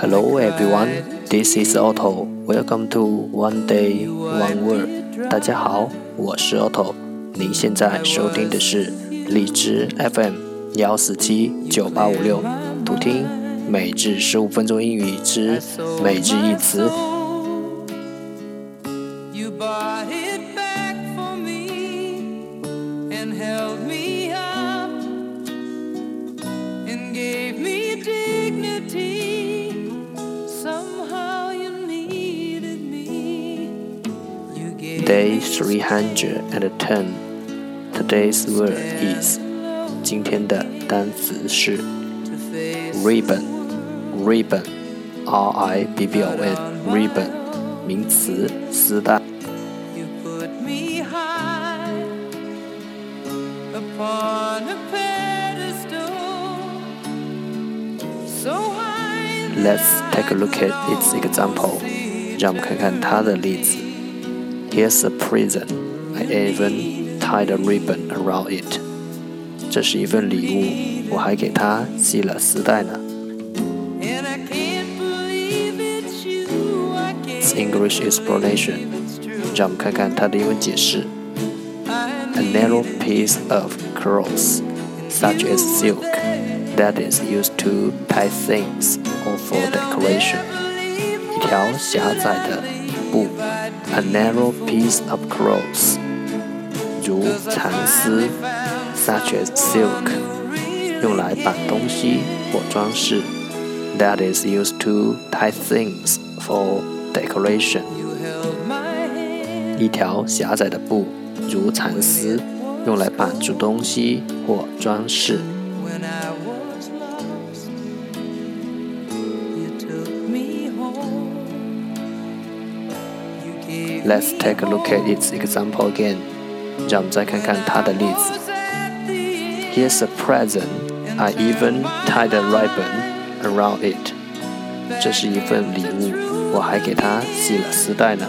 Hello everyone, this is Otto. Welcome to One Day One Word. 大家好，我是 Otto。您现在收听的是荔枝 FM 幺四七九八五六，读听每日十五分钟英语之每日一词。Day three hundred and ten. Today's word is 今天的单词是 ribbon ribbon r i b b o n ribbon 名词丝带。Let's take a look at its example. 让我们看看它的例子。 Here's a present. I even tied a ribbon around it. 这是一份礼物，我还给它系了丝带呢。It's English explanation. 让我们看看它的英文解释。A narrow piece of cloth, such as silk, that is used to tie things or for decoration. 一条狭窄的布。 a narrow piece of cloth，如蚕丝，such as silk，用来绑东西或装饰，that is used to tie things for decoration。一条狭窄的布，如蚕丝，用来绑住东西或装饰。 Let's take a look at its example again. 让我们再看看它的例子。Here's a present. I even tied a ribbon around it. 这是一份礼物，我还给它系了丝带呢。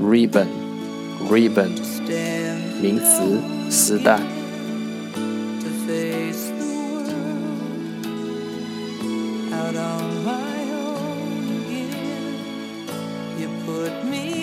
Ribbon, ribbon，名词，丝带。 not on my own again. You put me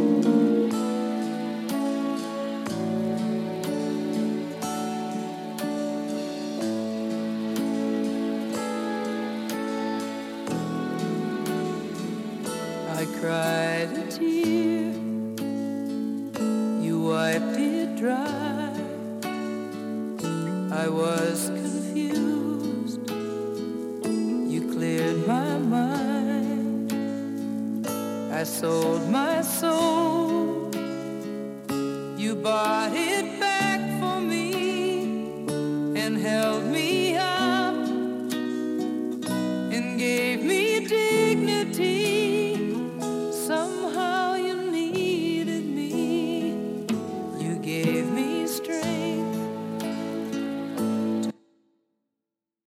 I cried a tear, you wiped it dry. I was confused, you cleared my mind. I sold my soul, you bought it back for me and held me